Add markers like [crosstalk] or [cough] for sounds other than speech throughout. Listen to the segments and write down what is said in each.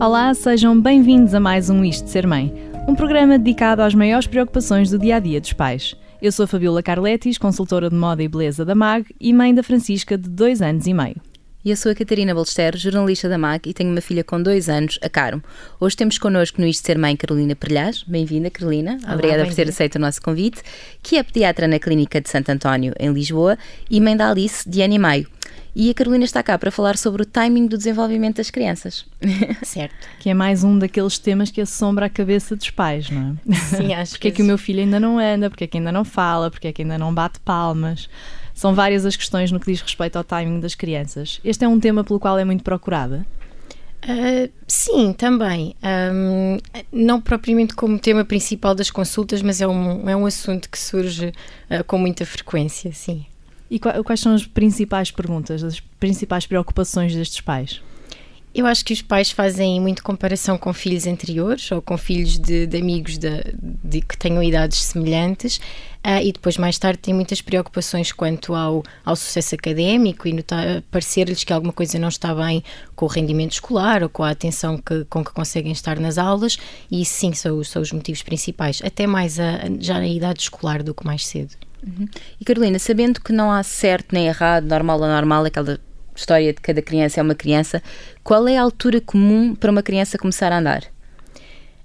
Olá, sejam bem-vindos a mais um Isto de Ser Mãe, um programa dedicado às maiores preocupações do dia a dia dos pais. Eu sou a Fabiola Carletis, consultora de moda e beleza da MAG e mãe da Francisca, de dois anos e meio. E eu sou a Catarina Balester, jornalista da MAG e tenho uma filha com dois anos, a Caro. Hoje temos connosco no Isto Ser Mãe Carolina Perlhás. Bem-vinda, Carolina. Olá, Obrigada bem por ter aceito o nosso convite. Que é pediatra na Clínica de Santo António, em Lisboa, e mãe da Alice, de ano e meio. E a Carolina está cá para falar sobre o timing do desenvolvimento das crianças. [laughs] Certo. Que é mais um daqueles temas que assombra a cabeça dos pais, não é? Sim, acho [laughs] Porque é que o meu filho ainda não anda, porque é que ainda não fala, porque é que ainda não bate palmas. São várias as questões no que diz respeito ao timing das crianças. Este é um tema pelo qual é muito procurada. Uh, sim, também. Um, não propriamente como tema principal das consultas, mas é um, é um assunto que surge uh, com muita frequência, sim. E quais são as principais perguntas, as principais preocupações destes pais? Eu acho que os pais fazem muito comparação com filhos anteriores ou com filhos de, de amigos de, de, que tenham idades semelhantes uh, e depois mais tarde têm muitas preocupações quanto ao, ao sucesso académico e parecer-lhes que alguma coisa não está bem com o rendimento escolar ou com a atenção que, com que conseguem estar nas aulas e isso sim são, são os motivos principais, até mais a, já na idade escolar do que mais cedo. Uhum. E Carolina, sabendo que não há certo nem errado, normal ou normal, aquela história de cada criança é uma criança, qual é a altura comum para uma criança começar a andar?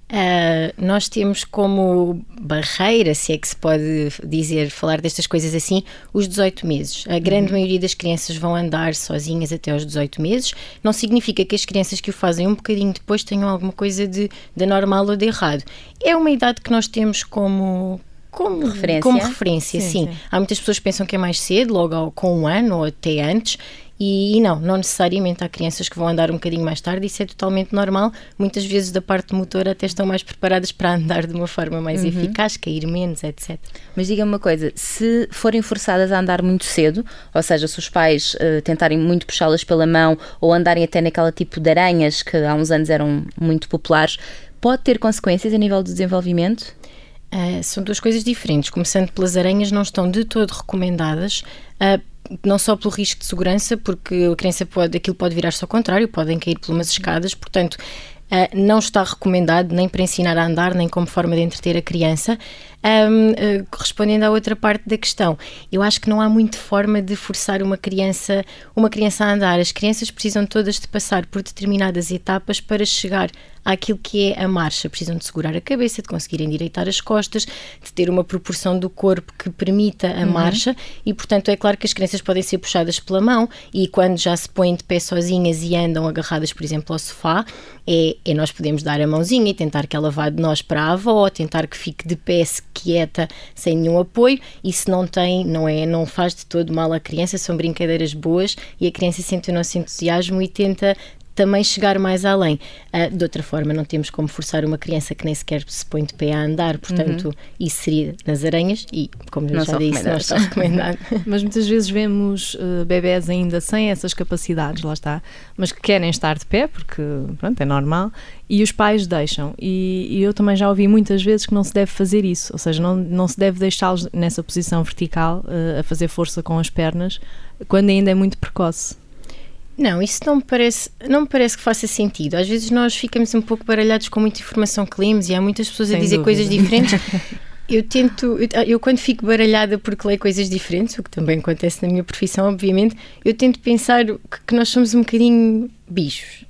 Uh, nós temos como barreira, se é que se pode dizer, falar destas coisas assim, os 18 meses. A grande uhum. maioria das crianças vão andar sozinhas até aos 18 meses. Não significa que as crianças que o fazem um bocadinho depois tenham alguma coisa de, de normal ou de errado. É uma idade que nós temos como, como referência, como referência sim, sim. sim, Há muitas pessoas que pensam que é mais cedo, logo ao, com um ano ou até antes, e, e, não, não necessariamente há crianças que vão andar um bocadinho mais tarde, isso é totalmente normal. Muitas vezes da parte motora até estão mais preparadas para andar de uma forma mais uhum. eficaz, cair menos, etc. Mas diga-me uma coisa, se forem forçadas a andar muito cedo, ou seja, se os pais uh, tentarem muito puxá-las pela mão ou andarem até naquela tipo de aranhas que há uns anos eram muito populares, pode ter consequências a nível do desenvolvimento? Uh, são duas coisas diferentes. Começando pelas aranhas, não estão de todo recomendadas. Uh, não só pelo risco de segurança, porque a criança pode, aquilo pode virar-se ao contrário, podem cair por umas escadas, portanto, Uh, não está recomendado nem para ensinar a andar, nem como forma de entreter a criança. Um, uh, respondendo à outra parte da questão, eu acho que não há muita forma de forçar uma criança, uma criança a andar. As crianças precisam todas de passar por determinadas etapas para chegar àquilo que é a marcha. Precisam de segurar a cabeça, de conseguir endireitar as costas, de ter uma proporção do corpo que permita a uhum. marcha e, portanto, é claro que as crianças podem ser puxadas pela mão e quando já se põem de pé sozinhas e andam agarradas, por exemplo, ao sofá, é, é nós podemos dar a mãozinha e tentar que ela vá de nós para a avó, tentar que fique de pé quieta, sem nenhum apoio. Isso não tem, não é, não faz de todo mal à criança, são brincadeiras boas e a criança sente o nosso entusiasmo e tenta também chegar mais além. Uh, de outra forma, não temos como forçar uma criança que nem sequer se põe de pé a andar, portanto, uhum. isso seria nas aranhas e, como eu já disse, não está recomendado. [laughs] mas muitas vezes vemos uh, bebés ainda sem essas capacidades, lá está, mas que querem estar de pé, porque, pronto, é normal, e os pais deixam. E, e eu também já ouvi muitas vezes que não se deve fazer isso, ou seja, não, não se deve deixá-los nessa posição vertical, uh, a fazer força com as pernas, quando ainda é muito precoce. Não, isso não me, parece, não me parece que faça sentido. Às vezes nós ficamos um pouco baralhados com muita informação que lemos e há muitas pessoas Sem a dizer dúvida. coisas diferentes. [laughs] Eu tento, eu, eu, quando fico baralhada porque leio coisas diferentes, o que também acontece na minha profissão, obviamente, eu tento pensar que, que nós somos um bocadinho bichos.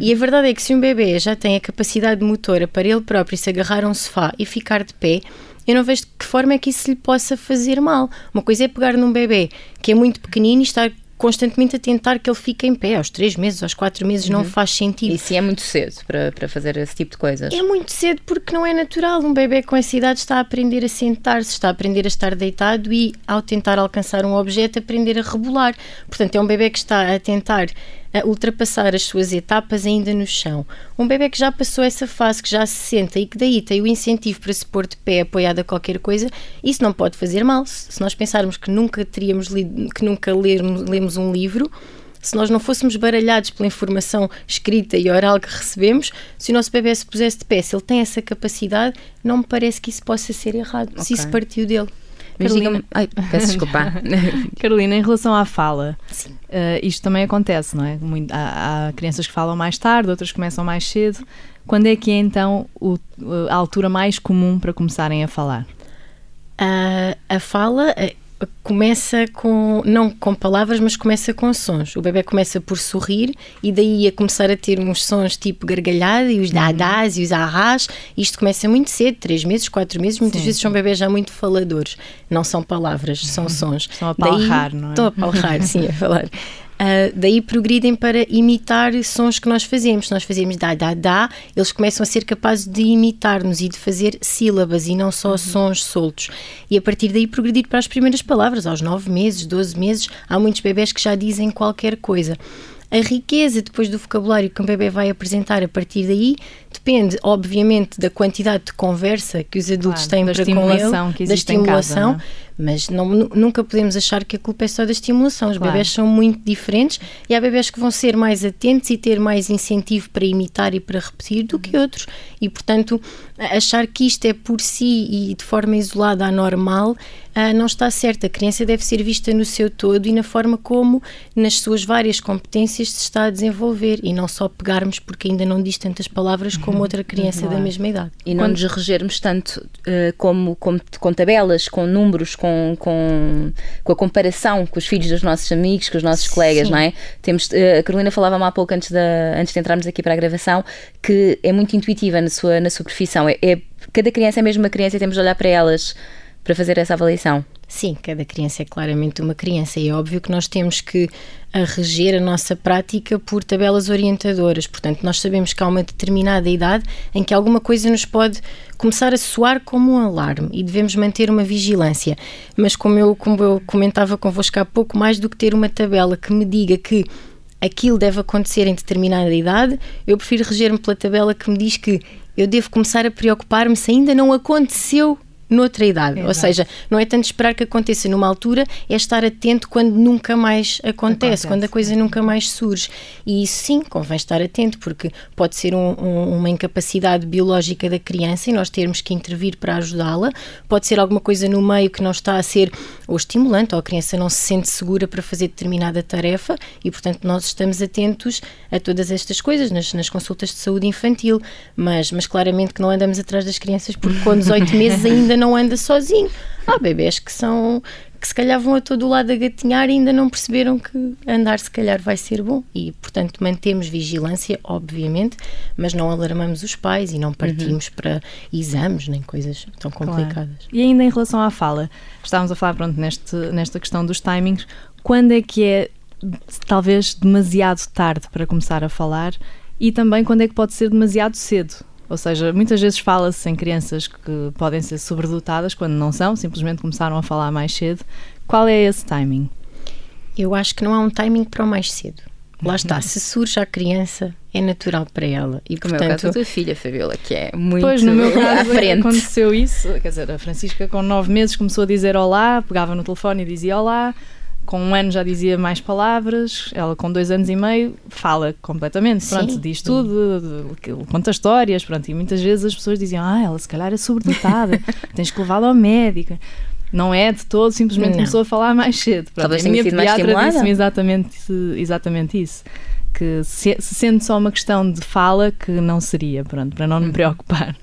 e a verdade é que se um bebê já tem a capacidade motora para ele próprio se agarrar a um sofá e ficar de pé, eu não vejo de que forma é que isso lhe possa fazer mal. Uma coisa é pegar num bebê que é muito pequenino e estar constantemente a tentar que ele fique em pé aos três meses, aos quatro meses, uhum. não faz sentido. E se é muito cedo para, para fazer esse tipo de coisas? É muito cedo porque não é natural. Um bebê com essa idade está a aprender a sentar-se, está a aprender a estar deitado e, ao tentar alcançar um objeto, aprender a rebolar. Portanto, é um bebê que está a tentar a ultrapassar as suas etapas ainda no chão. Um bebê que já passou essa fase, que já se senta e que daí tem o incentivo para se pôr de pé apoiado a qualquer coisa, isso não pode fazer mal. Se nós pensarmos que nunca teríamos lido, que nunca lermos, lemos um livro, se nós não fôssemos baralhados pela informação escrita e oral que recebemos, se o nosso bebê se pusesse de pé, se ele tem essa capacidade, não me parece que isso possa ser errado, okay. se isso partiu dele. Mas diga-me. Ai, peço desculpa. [laughs] Carolina, em relação à fala, uh, isto também acontece, não é? Muito, há, há, crianças que falam mais tarde, outras começam mais cedo. Quando é que é então o, a altura mais comum para começarem a falar? Uh, a fala eh, começa com, não com palavras, mas começa com sons. O bebê começa por sorrir e daí a começar a ter uns sons tipo gargalhada e os uhum. dadás e os arras. Isto começa muito cedo, 3 meses, 4 meses. Muitas sim, vezes sim. são bebês já muito faladores. Não são palavras, são sons. Estão a palrar, não é? Estão a palrar, sim, a falar. Uh, daí progridem para imitar sons que nós fazemos. Se nós fazemos da, da, da, eles começam a ser capazes de imitar-nos e de fazer sílabas e não só uhum. sons soltos. E a partir daí progredir para as primeiras palavras. Aos 9 meses, 12 meses, há muitos bebés que já dizem qualquer coisa. A riqueza depois do vocabulário que um bebê vai apresentar a partir daí depende, obviamente, da quantidade de conversa que os adultos claro, têm para com ele, da estimulação, casa, mas não, nunca podemos achar que a culpa é só da estimulação. Os claro. bebés são muito diferentes e há bebés que vão ser mais atentos e ter mais incentivo para imitar e para repetir do que outros. E, portanto, achar que isto é por si e de forma isolada anormal ah, não está certo. A criança deve ser vista no seu todo e na forma como, nas suas várias competências, se está a desenvolver e não só pegarmos porque ainda não diz tantas palavras como outra criança da mesma idade. E não Quando... nos regermos tanto uh, como, como, com tabelas, com números, com, com, com a comparação com os filhos dos nossos amigos, com os nossos Sim. colegas, não é? Temos, uh, a Carolina falava há pouco antes, da, antes de entrarmos aqui para a gravação que é muito intuitiva na sua, na sua profissão. É, é, cada criança é mesmo uma criança e temos de olhar para elas para fazer essa avaliação. Sim, cada criança é claramente uma criança e é óbvio que nós temos que a reger a nossa prática por tabelas orientadoras. Portanto, nós sabemos que há uma determinada idade em que alguma coisa nos pode começar a soar como um alarme e devemos manter uma vigilância. Mas como eu, como eu comentava convosco há pouco, mais do que ter uma tabela que me diga que aquilo deve acontecer em determinada idade, eu prefiro reger-me pela tabela que me diz que eu devo começar a preocupar-me se ainda não aconteceu noutra idade. Ou seja, não é tanto esperar que aconteça numa altura, é estar atento quando nunca mais acontece, acontece quando a coisa nunca mais surge. E isso sim, convém estar atento, porque pode ser um, um, uma incapacidade biológica da criança e nós termos que intervir para ajudá-la, pode ser alguma coisa no meio que não está a ser ou estimulante, ou a criança não se sente segura para fazer determinada tarefa e, portanto, nós estamos atentos a todas estas coisas nas, nas consultas de saúde infantil, mas, mas claramente que não andamos atrás das crianças porque com [laughs] 18 meses ainda não anda sozinho. Há bebés que são que se calhar vão a todo o lado a gatinhar e ainda não perceberam que andar se calhar vai ser bom e portanto mantemos vigilância obviamente mas não alarmamos os pais e não partimos uhum. para exames nem coisas tão complicadas claro. e ainda em relação à fala estávamos a falar pronto neste, nesta questão dos timings quando é que é talvez demasiado tarde para começar a falar e também quando é que pode ser demasiado cedo ou seja, muitas vezes fala-se em crianças que podem ser sobredotadas quando não são, simplesmente começaram a falar mais cedo. Qual é esse timing? Eu acho que não há um timing para o mais cedo. Lá [laughs] está, se surge a criança, é natural para ela. E, Como portanto, é o caso da tua filha, Fabiola, que é muito pois, no meu caso, à frente. aconteceu isso. Quer dizer, a Francisca com nove meses começou a dizer olá, pegava no telefone e dizia olá com um ano já dizia mais palavras, ela com dois anos e meio fala completamente, pronto, Sim. diz tudo, conta histórias, pronto, e muitas vezes as pessoas diziam, ah, ela se calhar é sobredotada, [laughs] tens que levá-la ao médico. Não é de todo, simplesmente não. começou a falar mais cedo. Pronto, Talvez a minha pediatra disse-me exatamente, exatamente isso. Que se, se sendo só uma questão de fala, que não seria, pronto, para não me uhum. preocupar.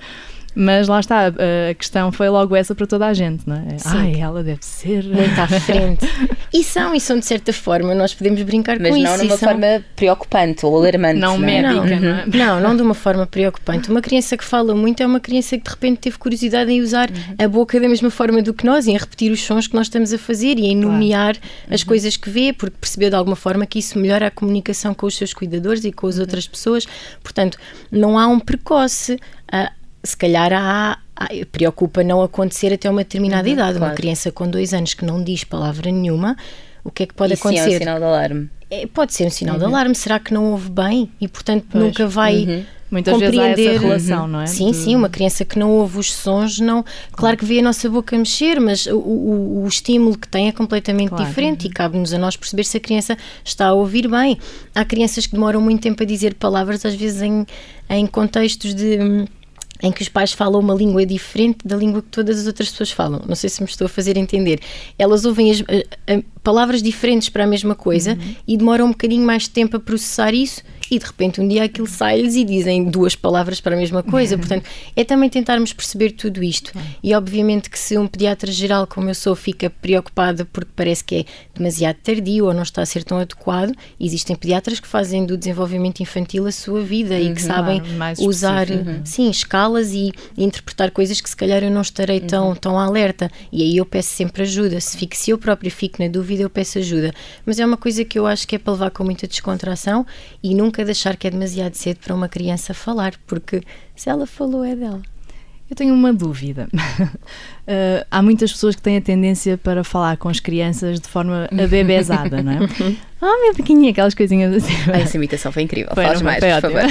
Mas lá está, a questão foi logo essa para toda a gente, não é? Sim. Ai, ela deve ser. Muito à frente. [laughs] e são, e são de certa forma, nós podemos brincar Mas com isso. Mas não de uma são... forma preocupante ou alarmante. Não, não é? médica, não, é? Não, não de uma forma preocupante. Uma criança que fala muito é uma criança que de repente teve curiosidade em usar uhum. a boca da mesma forma do que nós, em repetir os sons que nós estamos a fazer e em nomear claro. as uhum. coisas que vê, porque percebeu de alguma forma que isso melhora a comunicação com os seus cuidadores e com as uhum. outras pessoas. Portanto, não há um precoce. Uh, se calhar há, preocupa não acontecer até uma determinada uhum, idade. Claro. Uma criança com dois anos que não diz palavra nenhuma, o que é que pode Isso acontecer? é um sinal de alarme. É, pode ser um sinal uhum. de alarme. Será que não ouve bem e, portanto, pois. nunca vai. Uhum. Muitas compreender. vezes há essa relação, não é? Sim, de... sim, uma criança que não ouve os sons, não. Claro que vê a nossa boca mexer, mas o, o, o estímulo que tem é completamente claro. diferente uhum. e cabe-nos a nós perceber se a criança está a ouvir bem. Há crianças que demoram muito tempo a dizer palavras, às vezes em, em contextos de hum, em que os pais falam uma língua diferente da língua que todas as outras pessoas falam. Não sei se me estou a fazer entender. Elas ouvem as, a, a, palavras diferentes para a mesma coisa uhum. e demoram um bocadinho mais de tempo a processar isso e de repente um dia aquilo sai-lhes e dizem duas palavras para a mesma coisa. Portanto, é também tentarmos perceber tudo isto. E obviamente que se um pediatra geral como eu sou fica preocupada porque parece que é demasiado tardio ou não está a ser tão adequado, existem pediatras que fazem do desenvolvimento infantil a sua vida uhum, e que uhum. sabem claro, usar uhum. sim, escalas e, e, interpretar coisas que se calhar eu não estarei uhum. tão, tão alerta. E aí eu peço sempre ajuda. Se, fico, se eu própria fico na dúvida, eu peço ajuda. Mas é uma coisa que eu acho que é para levar com muita descontração e nunca nunca deixar que é demasiado cedo para uma criança falar, porque se ela falou é dela. Eu tenho uma dúvida. [laughs] Uh, há muitas pessoas que têm a tendência para falar com as crianças de forma [laughs] abebezada, não é? Ah, [laughs] oh, meu pequenininho, aquelas coisinhas assim. Ah, essa imitação foi incrível. Foi, Fales mais, por favor.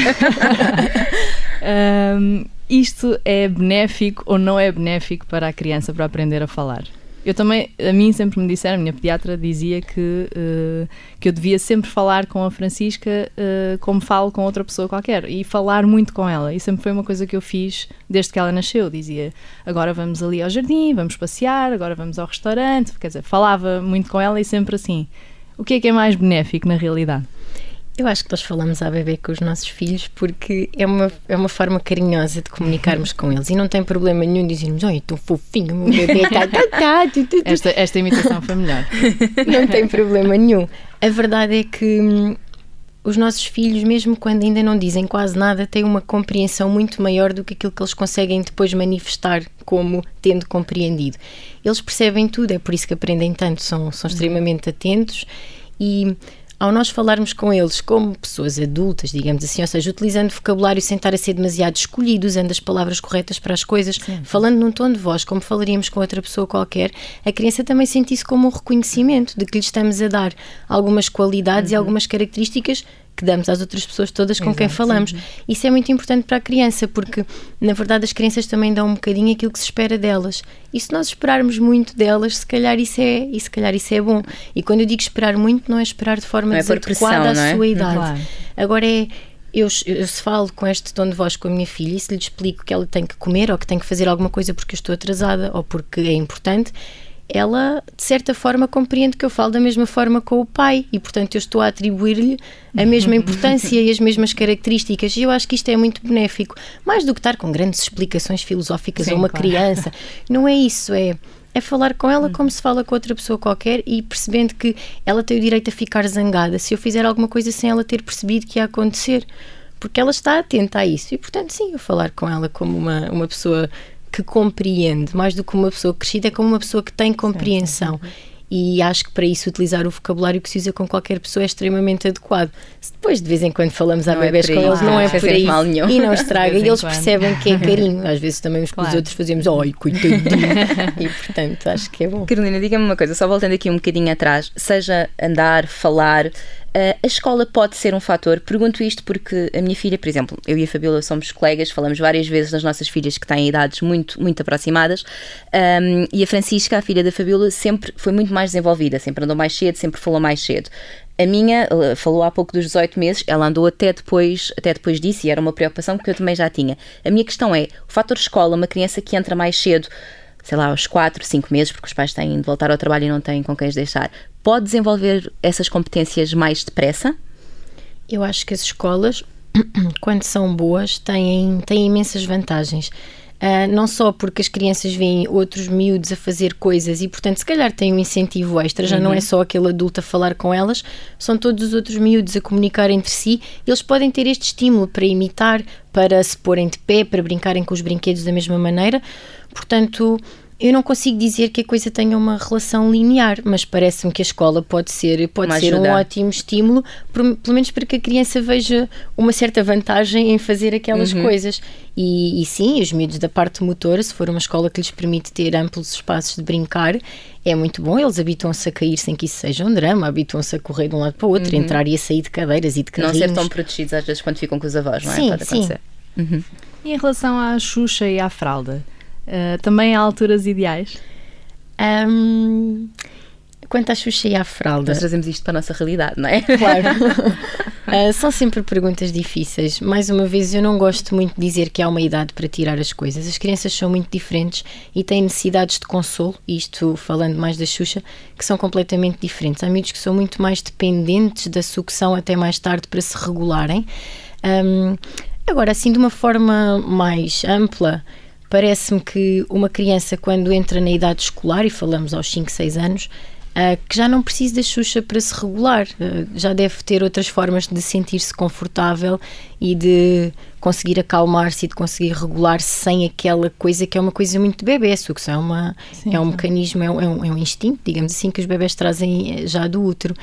isto é benéfico ou não é benéfico para a criança para aprender a falar? Eu também, a mim sempre me disseram, a minha pediatra dizia que, uh, que eu devia sempre falar com a Francisca uh, como falo com outra pessoa qualquer e falar muito com ela. E sempre foi uma coisa que eu fiz desde que ela nasceu. Dizia, agora vamos ali ao jardim, vamos passear, agora vamos ao restaurante. Quer dizer, falava muito com ela e sempre assim. O que é que é mais benéfico na realidade? Eu acho que nós falamos à bebê com os nossos filhos porque é uma, é uma forma carinhosa de comunicarmos com eles e não tem problema nenhum dizermos, oi, tão fofinho, meu bebê tá, tá, tá, esta, esta imitação foi melhor. [laughs] não tem problema nenhum. A verdade é que hum, os nossos filhos, mesmo quando ainda não dizem quase nada, têm uma compreensão muito maior do que aquilo que eles conseguem depois manifestar como tendo compreendido. Eles percebem tudo, é por isso que aprendem tanto, são, são extremamente atentos e ao nós falarmos com eles como pessoas adultas, digamos assim, ou seja, utilizando vocabulário sem estar a ser demasiado escolhido, usando as palavras corretas para as coisas, Sim. falando num tom de voz como falaríamos com outra pessoa qualquer, a criança também sente isso como um reconhecimento de que lhe estamos a dar algumas qualidades uhum. e algumas características que damos às outras pessoas todas com Exato, quem falamos. Sim. Isso é muito importante para a criança, porque na verdade as crianças também dão um bocadinho aquilo que se espera delas. E se nós esperarmos muito delas, se calhar isso é, e se calhar isso é bom. E quando eu digo esperar muito, não é esperar de forma é desadequada à é? sua idade. Claro. Agora é eu, eu, se falo com este tom de voz com a minha filha e se lhe explico que ela tem que comer ou que tem que fazer alguma coisa porque eu estou atrasada ou porque é importante, ela, de certa forma, compreende que eu falo da mesma forma com o pai e, portanto, eu estou a atribuir-lhe a mesma [laughs] importância e as mesmas características. E eu acho que isto é muito benéfico. Mais do que estar com grandes explicações filosóficas Sim, a uma claro. criança. [laughs] Não é isso, é é falar com ela como se fala com outra pessoa qualquer e percebendo que ela tem o direito a ficar zangada se eu fizer alguma coisa sem ela ter percebido que ia acontecer. Porque ela está atenta a isso. E, portanto, sim, eu falar com ela como uma, uma pessoa que compreende, mais do que uma pessoa crescida, é como uma pessoa que tem compreensão. Sim, sim. E acho que para isso utilizar o vocabulário que se usa com qualquer pessoa é extremamente adequado. Se depois de vez em quando falamos a bebés é com eles, não é por aí. Mal nenhum. E não estraga. [laughs] e eles percebem que é [laughs] carinho. Às vezes também com claro. os outros fazemos, ai, coitadinho. [laughs] e portanto, acho que é bom. Carolina, diga-me uma coisa, só voltando aqui um bocadinho atrás, seja andar, falar, Uh, a escola pode ser um fator. Pergunto isto porque a minha filha, por exemplo, eu e a Fabiola somos colegas, falamos várias vezes das nossas filhas que têm idades muito, muito aproximadas. Um, e a Francisca, a filha da Fabiola, sempre foi muito mais desenvolvida, sempre andou mais cedo, sempre falou mais cedo. A minha falou há pouco dos 18 meses, ela andou até depois, até depois disso e era uma preocupação que eu também já tinha. A minha questão é: o fator escola, uma criança que entra mais cedo sei lá, aos 4, 5 meses, porque os pais têm de voltar ao trabalho e não têm com quem os deixar, pode desenvolver essas competências mais depressa? Eu acho que as escolas, [clears throat] quando são boas, têm, têm imensas vantagens. Uh, não só porque as crianças veem outros miúdos a fazer coisas e, portanto, se calhar têm um incentivo extra, já uhum. não é só aquele adulto a falar com elas, são todos os outros miúdos a comunicar entre si, eles podem ter este estímulo para imitar, para se porem de pé, para brincarem com os brinquedos da mesma maneira. Portanto, eu não consigo dizer que a coisa tenha uma relação linear, mas parece-me que a escola pode ser, pode ser um ótimo estímulo, pelo menos para que a criança veja uma certa vantagem em fazer aquelas uhum. coisas. E, e, sim, os miúdos da parte motora, se for uma escola que lhes permite ter amplos espaços de brincar, é muito bom. Eles habituam-se a cair sem que isso seja um drama, habituam-se a correr de um lado para o outro, uhum. entrar e a sair de cadeiras e de carrinhos. Não ser tão protegidos às vezes quando ficam com os avós, não é? Sim, pode acontecer. Sim. Uhum. E em relação à Xuxa e à fralda? Uh, também há alturas ideais? Um, quanto à Xuxa e à fralda. Nós trazemos isto para a nossa realidade, não é? Claro. Uh, [laughs] são sempre perguntas difíceis. Mais uma vez, eu não gosto muito de dizer que há uma idade para tirar as coisas. As crianças são muito diferentes e têm necessidades de consolo, isto falando mais da Xuxa, que são completamente diferentes. Há miúdos que são muito mais dependentes da sucção até mais tarde para se regularem. Um, agora, assim, de uma forma mais ampla, parece-me que uma criança, quando entra na idade escolar, e falamos aos 5, 6 anos, Uh, que já não precisa da Xuxa para se regular, uh, já deve ter outras formas de sentir-se confortável e de conseguir acalmar-se e de conseguir regular-se sem aquela coisa que é uma coisa muito bebê. A sucção é, uma, sim, é um sim. mecanismo, é um, é um, é instinto, digamos assim, que os bebés trazem eh, já do útero.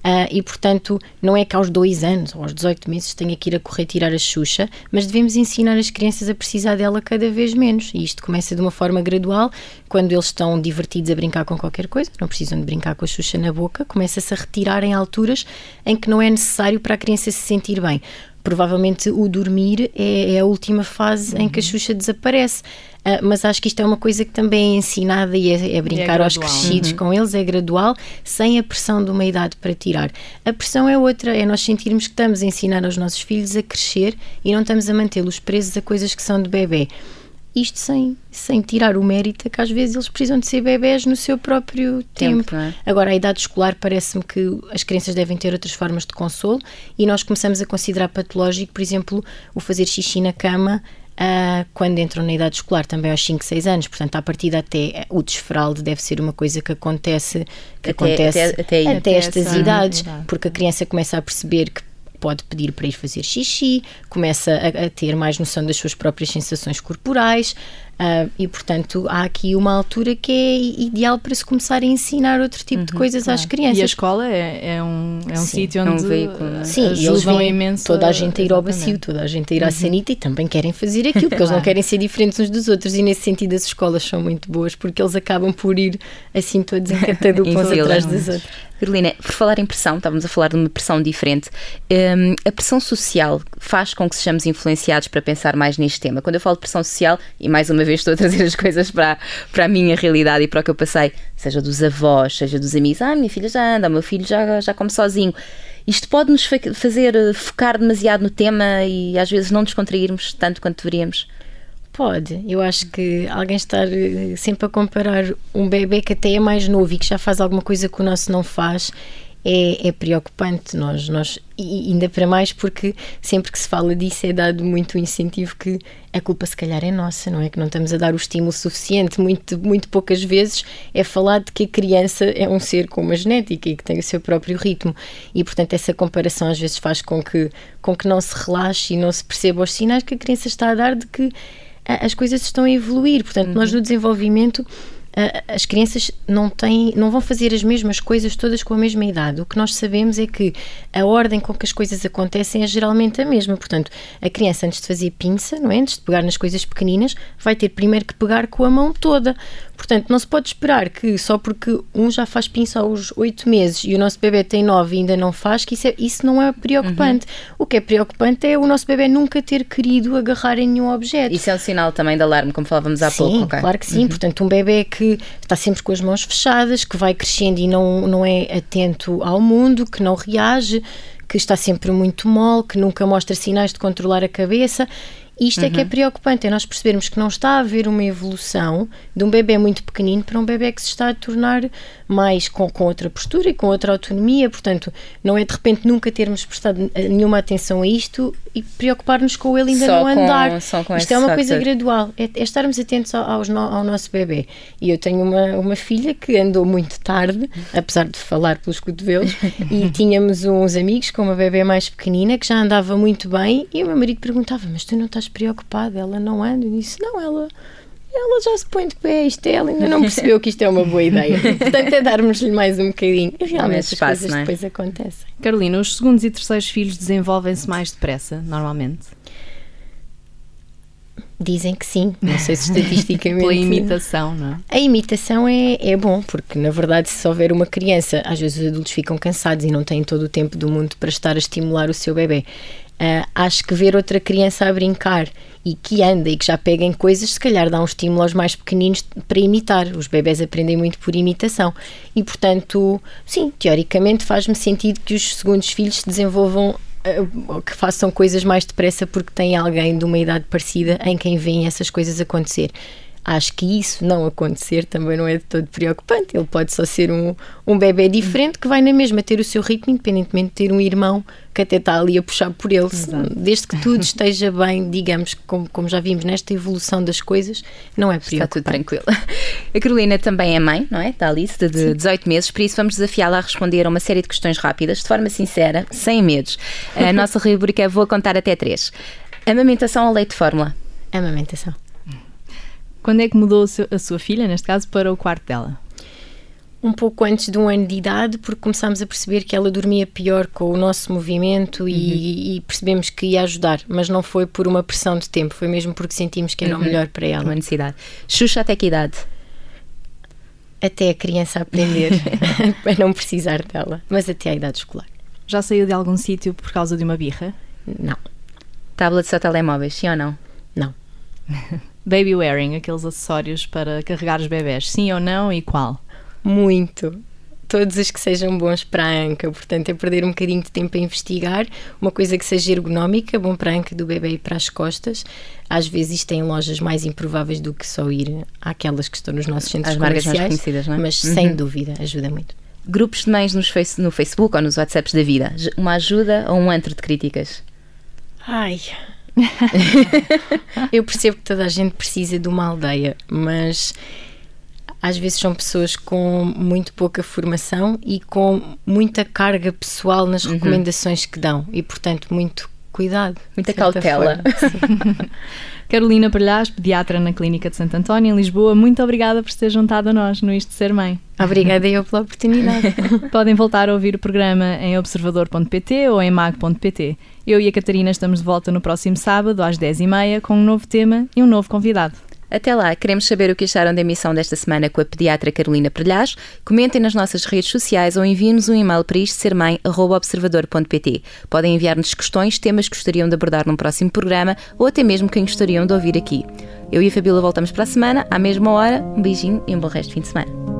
Uh, e, portanto, não é que aos dois anos ou aos 18 meses tenha que ir a correr tirar a Xuxa, mas devemos ensinar as crianças a precisar dela cada vez menos. E isto começa de uma forma gradual, quando eles estão divertidos a brincar com qualquer coisa, não precisam de brincar com a Xuxa na boca, começa-se a retirar em alturas em que não é necessário para a criança se sentir bem provavelmente o dormir é, é a última fase uhum. em que a uhum. Xuxa desaparece. Uh, mas acho que isto é uma coisa que também é ensinada e é, é brincar é aos crescidos uhum. com eles, é gradual, sem a pressão de uma idade para tirar. A pressão é outra, é nós sentirmos que estamos a ensinar aos nossos filhos a crescer e não estamos a mantê-los presos a coisas que são de bebê isto sem, sem tirar o mérito que às vezes eles precisam de ser bebés no seu próprio tempo. tempo. É? Agora, a idade escolar parece-me que as crianças devem ter outras formas de consolo e nós começamos a considerar patológico, por exemplo, o fazer xixi na cama Uh, quando entram na idade escolar, também aos 5, 6 anos. Portanto, a partir até o desfralde deve ser uma coisa que acontece, que até, acontece até, até, até, até estas idades, porque a criança começa a perceber que pode pedir para ir fazer xixi, começa a, a ter mais noção das suas próprias sensações corporais, Uh, e, portanto, há aqui uma altura que é ideal para se começar a ensinar outro tipo uhum, de coisas claro. às crianças. E a escola é, é um, é um sítio onde é um veículo, é? Sim, eles vêm imenso toda a gente a ir ao bacio, toda a gente a ir à uhum. sanita e também querem fazer [laughs] aquilo, porque eles não querem ser diferentes uns dos outros e nesse sentido as escolas são muito boas porque eles acabam por ir assim todos em [laughs] catadupas atrás das outras. Carolina, por falar em pressão, estávamos a falar de uma pressão diferente. Um, a pressão social faz com que sejamos influenciados para pensar mais neste tema. Quando eu falo de pressão social, e mais uma vez estou a trazer as coisas para, para a minha realidade e para o que eu passei, seja dos avós, seja dos amigos, ah, minha filha já anda, o meu filho já, já come sozinho. Isto pode nos fazer eh, focar demasiado no tema e às vezes não nos contrairmos tanto quanto deveríamos. Pode, eu acho que alguém estar eh, sempre a comparar um bebê que até é mais novo e que já faz alguma coisa que o nosso não faz é, é, preocupante. Nós, nós, e ainda para mais porque sempre que se fala disso é dado muito o incentivo que a culpa se calhar é nossa, não é? Que não estamos a dar o estímulo suficiente. Muito, muito poucas vezes é falado de que a criança é um ser com uma genética e que tem o seu próprio ritmo. E portanto essa comparação às vezes faz com que, com que não se relaxe e não se perceba os sinais que a criança está a dar de que as coisas estão a evoluir. Portanto, uhum. nós no desenvolvimento as crianças não têm, não vão fazer as mesmas coisas todas com a mesma idade. O que nós sabemos é que a ordem com que as coisas acontecem é geralmente a mesma. Portanto, a criança antes de fazer pinça, não é? Antes de pegar nas coisas pequeninas, vai ter primeiro que pegar com a mão toda. Portanto, não se pode esperar que só porque um já faz pinça aos oito meses e o nosso bebê tem nove e ainda não faz, que isso, é, isso não é preocupante. Uhum. O que é preocupante é o nosso bebê nunca ter querido agarrar em nenhum objeto. Isso é um sinal também de alarme, como falávamos há sim, pouco. Okay? Claro que sim. Uhum. Portanto, um bebê que está sempre com as mãos fechadas, que vai crescendo e não, não é atento ao mundo, que não reage, que está sempre muito mole, que nunca mostra sinais de controlar a cabeça isto uhum. é que é uhum. preocupante, é nós percebermos que não está a haver uma evolução de um bebê muito pequenino para um bebê que se está a tornar mais com, com outra postura e com outra autonomia. Portanto, não é de repente nunca termos prestado nenhuma atenção a isto e preocupar-nos com ele ainda só não andar. Com, só com isto é uma coisa gradual, é, é, estarmos atentos ao, ao, ao, nosso bebê. E eu tenho uma, uma filha que andou muito tarde, apesar de falar pelos cotovelos, e [laughs] tínhamos uns amigos com uma bebê mais pequenina que já andava muito bem e o meu marido perguntava: Mas tu não estás preocupada, ela não anda. Eu disse: Não, ela. Ela já se põe de pé, isto é, ela ainda não percebeu que isto é uma boa ideia. [laughs] Portanto, é darmos-lhe mais um bocadinho. E realmente as espaço, coisas é? depois acontecem. Carolina, os segundos e terceiros filhos desenvolvem-se mais depressa, normalmente? Dizem que sim, não sei se estatisticamente. Pela imitação, não é? A imitação é, é bom, porque na verdade, se houver uma criança, às vezes os adultos ficam cansados e não têm todo o tempo do mundo para estar a estimular o seu bebê. Uh, acho que ver outra criança a brincar e que anda e que já pega em coisas, se calhar dá um estímulo aos mais pequeninos para imitar. Os bebés aprendem muito por imitação. E, portanto, sim, teoricamente faz-me sentido que os segundos filhos se desenvolvam que façam coisas mais depressa porque têm alguém de uma idade parecida em quem veem essas coisas acontecer. Acho que isso não acontecer também não é de todo preocupante. Ele pode só ser um, um bebê diferente que vai na mesma ter o seu ritmo, independentemente de ter um irmão que até está ali a puxar por ele. Exato. Desde que tudo esteja bem, digamos, como, como já vimos nesta evolução das coisas, não é preocupante. Está tudo tranquilo. A Carolina também é mãe, não é? Da Alice, de, de 18 meses, por isso vamos desafiá-la a responder a uma série de questões rápidas, de forma sincera, sem medos. A [laughs] nossa rubrica vou contar até três. Amamentação ou leite de fórmula? Amamentação. Quando é que mudou a sua filha, neste caso, para o quarto dela? Um pouco antes de um ano de idade, porque começámos a perceber que ela dormia pior com o nosso movimento uhum. e, e, percebemos que ia ajudar, mas não foi por uma pressão de tempo, foi mesmo porque sentimos que era uhum. o melhor para ela. Uma necessidade. Xuxa até que idade? Até a criança aprender [laughs] [laughs] a não precisar dela, mas até à idade escolar. Já saiu de algum sítio por causa de uma birra? Não. Tablets ou telemóveis, sim ou não? Não. [laughs] baby wearing, aqueles acessórios para carregar os bebés, sim ou não e qual? Muito. Todos os que sejam bons para a anca, portanto, é perder um bocadinho de tempo a investigar, uma coisa que seja ergonómica, bom para a anca do bebê e para as costas. Às vezes isto tem lojas mais improváveis do que só ir àquelas que estão nos nossos centros as marcas mais conhecidas, não é? Mas uhum. sem dúvida ajuda muito. Grupos de mães face, no Facebook ou nos WhatsApps da vida, uma ajuda ou um antro de críticas? Ai, [laughs] eu percebo que toda a gente precisa de uma aldeia, mas às vezes são pessoas com muito pouca formação e com muita carga pessoal nas uhum. recomendações que dão e, portanto, muito cuidado. Muita cautela. [laughs] Carolina Palhás, pediatra na Clínica de Santo António, em Lisboa, muito obrigada por se ter juntado a nós no Isto de Ser Mãe. Obrigada eu pela oportunidade. [laughs] Podem voltar a ouvir o programa em observador.pt ou em mag.pt. Eu e a Catarina estamos de volta no próximo sábado, às 10h30, com um novo tema e um novo convidado. Até lá, queremos saber o que acharam da emissão desta semana com a pediatra Carolina Prelhas. Comentem nas nossas redes sociais ou enviem-nos um e-mail para isto. Podem enviar-nos questões, temas que gostariam de abordar num próximo programa ou até mesmo quem gostariam de ouvir aqui. Eu e a Fabíola voltamos para a semana, à mesma hora. Um beijinho e um bom resto de fim de semana.